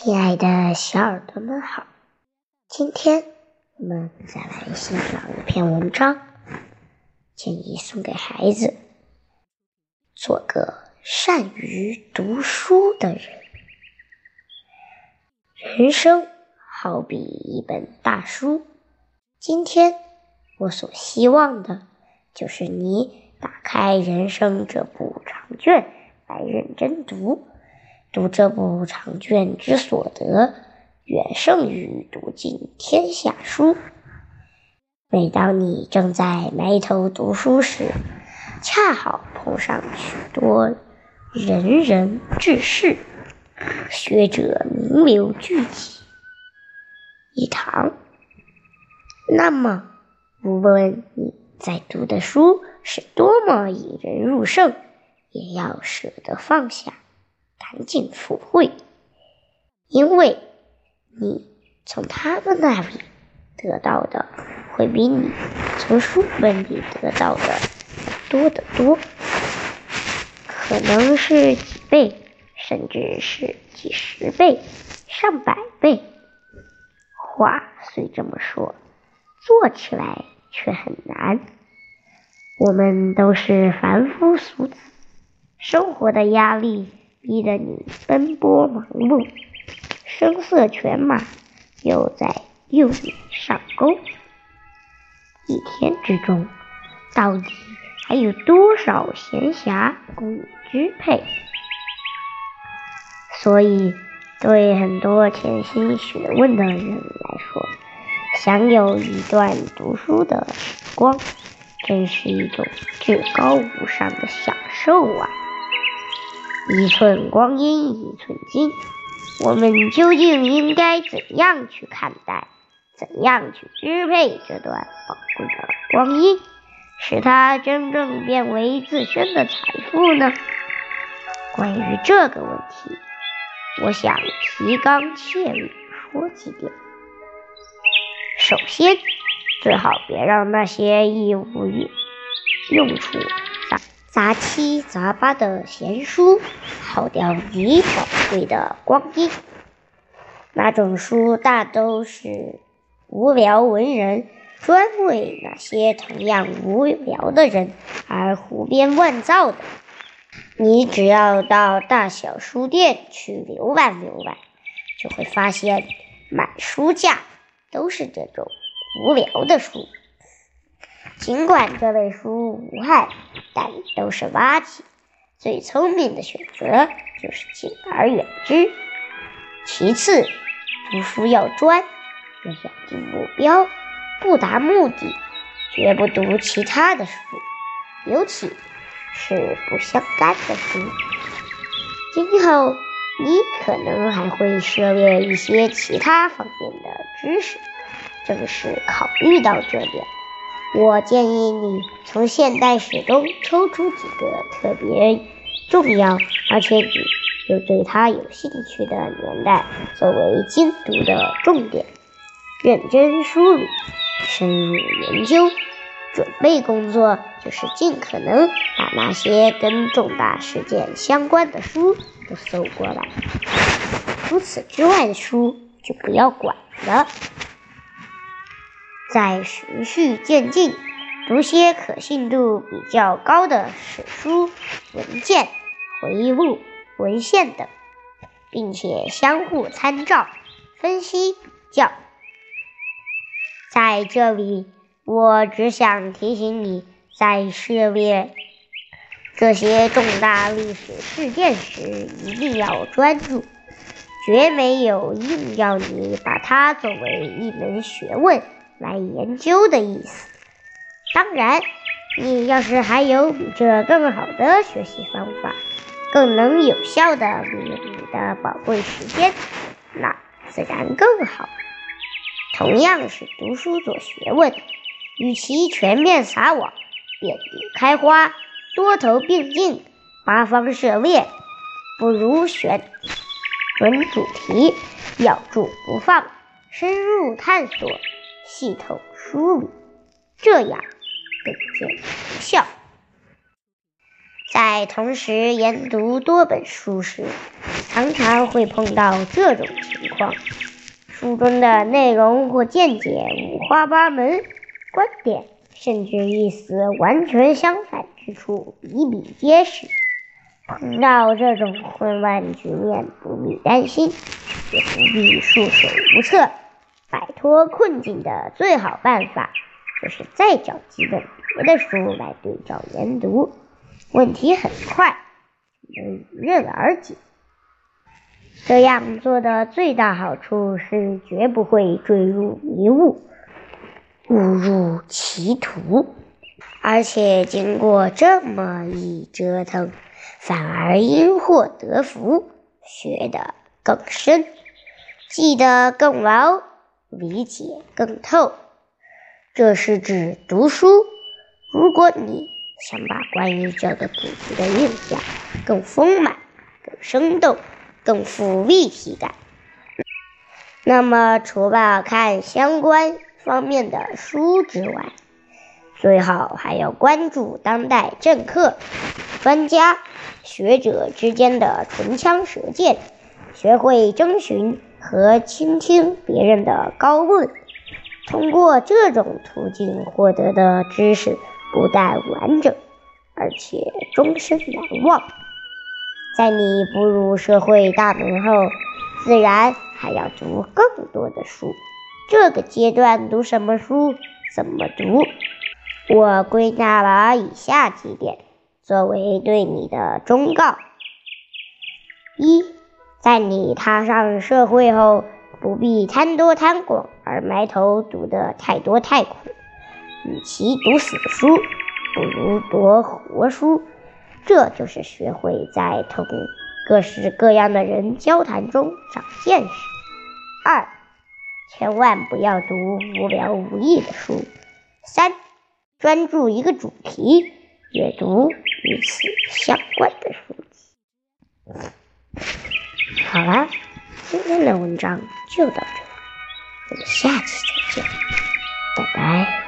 亲爱的小耳朵们好，今天我们再来欣赏一篇文章，建议送给孩子：做个善于读书的人。人生好比一本大书，今天我所希望的就是你打开人生这部长卷来认真读。读这部长卷之所得，远胜于读尽天下书。每当你正在埋头读书时，恰好碰上许多仁人志士、学者名流聚集一堂，那么无论你在读的书是多么引人入胜，也要舍得放下。赶紧赴会，因为你从他们那里得到的会比你从书本里得到的多得多，可能是几倍，甚至是几十倍、上百倍。话虽这么说，做起来却很难。我们都是凡夫俗子，生活的压力。逼得你奔波忙碌，声色犬马又在诱你上钩。一天之中，到底还有多少闲暇供你支配？所以，对很多潜心学问的人来说，享有一段读书的时光，真是一种至高无上的享受啊！一寸光阴一寸金，我们究竟应该怎样去看待，怎样去支配这段宝贵的光阴，使它真正变为自身的财富呢？关于这个问题，我想提纲挈领说几点。首先，最好别让那些义务用处。杂七杂八的闲书耗掉你宝贵的光阴，那种书大都是无聊文人专为那些同样无聊的人而胡编乱造的。你只要到大小书店去浏览浏览，就会发现满书架都是这种无聊的书。尽管这类书无害，但都是垃圾。最聪明的选择就是敬而远之。其次，读书要专，要想定目标，不达目的，绝不读其他的书，尤其是不相干的书。今后你可能还会涉猎一些其他方面的知识，正是考虑到这点。我建议你从现代史中抽出几个特别重要，而且你又对他有兴趣的年代作为精读的重点，认真梳理、深入研究。准备工作就是尽可能把那些跟重大事件相关的书都搜过来，除此之外的书就不要管了。在循序渐进，读些可信度比较高的史书、文件、回忆录、文献等，并且相互参照、分析比较。在这里，我只想提醒你，在涉猎这些重大历史事件时，一定要专注，绝没有硬要你把它作为一门学问。来研究的意思。当然，你要是还有比这更好的学习方法，更能有效的利用你的宝贵时间，那自然更好。同样是读书做学问，与其全面撒网、遍地开花、多头并进、八方涉猎，不如选准主题，咬住不放，深入探索。系统梳理，这样更见效。在同时研读多本书时，常常会碰到这种情况。书中的内容或见解五花八门，观点甚至意思完全相反之处比比皆是。碰到这种混乱局面，不必担心，也不必束手无策。摆脱困境的最好办法，就是再找几本别的书来对照研读，问题很快能迎刃而解。这样做的最大好处是，绝不会坠入迷雾，误入歧途，而且经过这么一折腾，反而因祸得福，学得更深，记得更牢，理解更透。这是指读书。如果你想把关于这个主题的印象更丰满、更生动。更富立体感。那么，除了看相关方面的书之外，最好还要关注当代政客、专家、学者之间的唇枪舌剑，学会征询和倾听别人的高论。通过这种途径获得的知识，不但完整，而且终身难忘。在你步入社会大门后，自然还要读更多的书。这个阶段读什么书，怎么读？我归纳了以下几点，作为对你的忠告：一，在你踏上社会后，不必贪多贪广而埋头读得太多太苦。与其读死书，不如读活书。这就是学会在同各式各样的人交谈中长见识。二，千万不要读无聊无益的书。三，专注一个主题，阅读与此相关的书。好了，今天的文章就到这，我们下期再见，拜拜。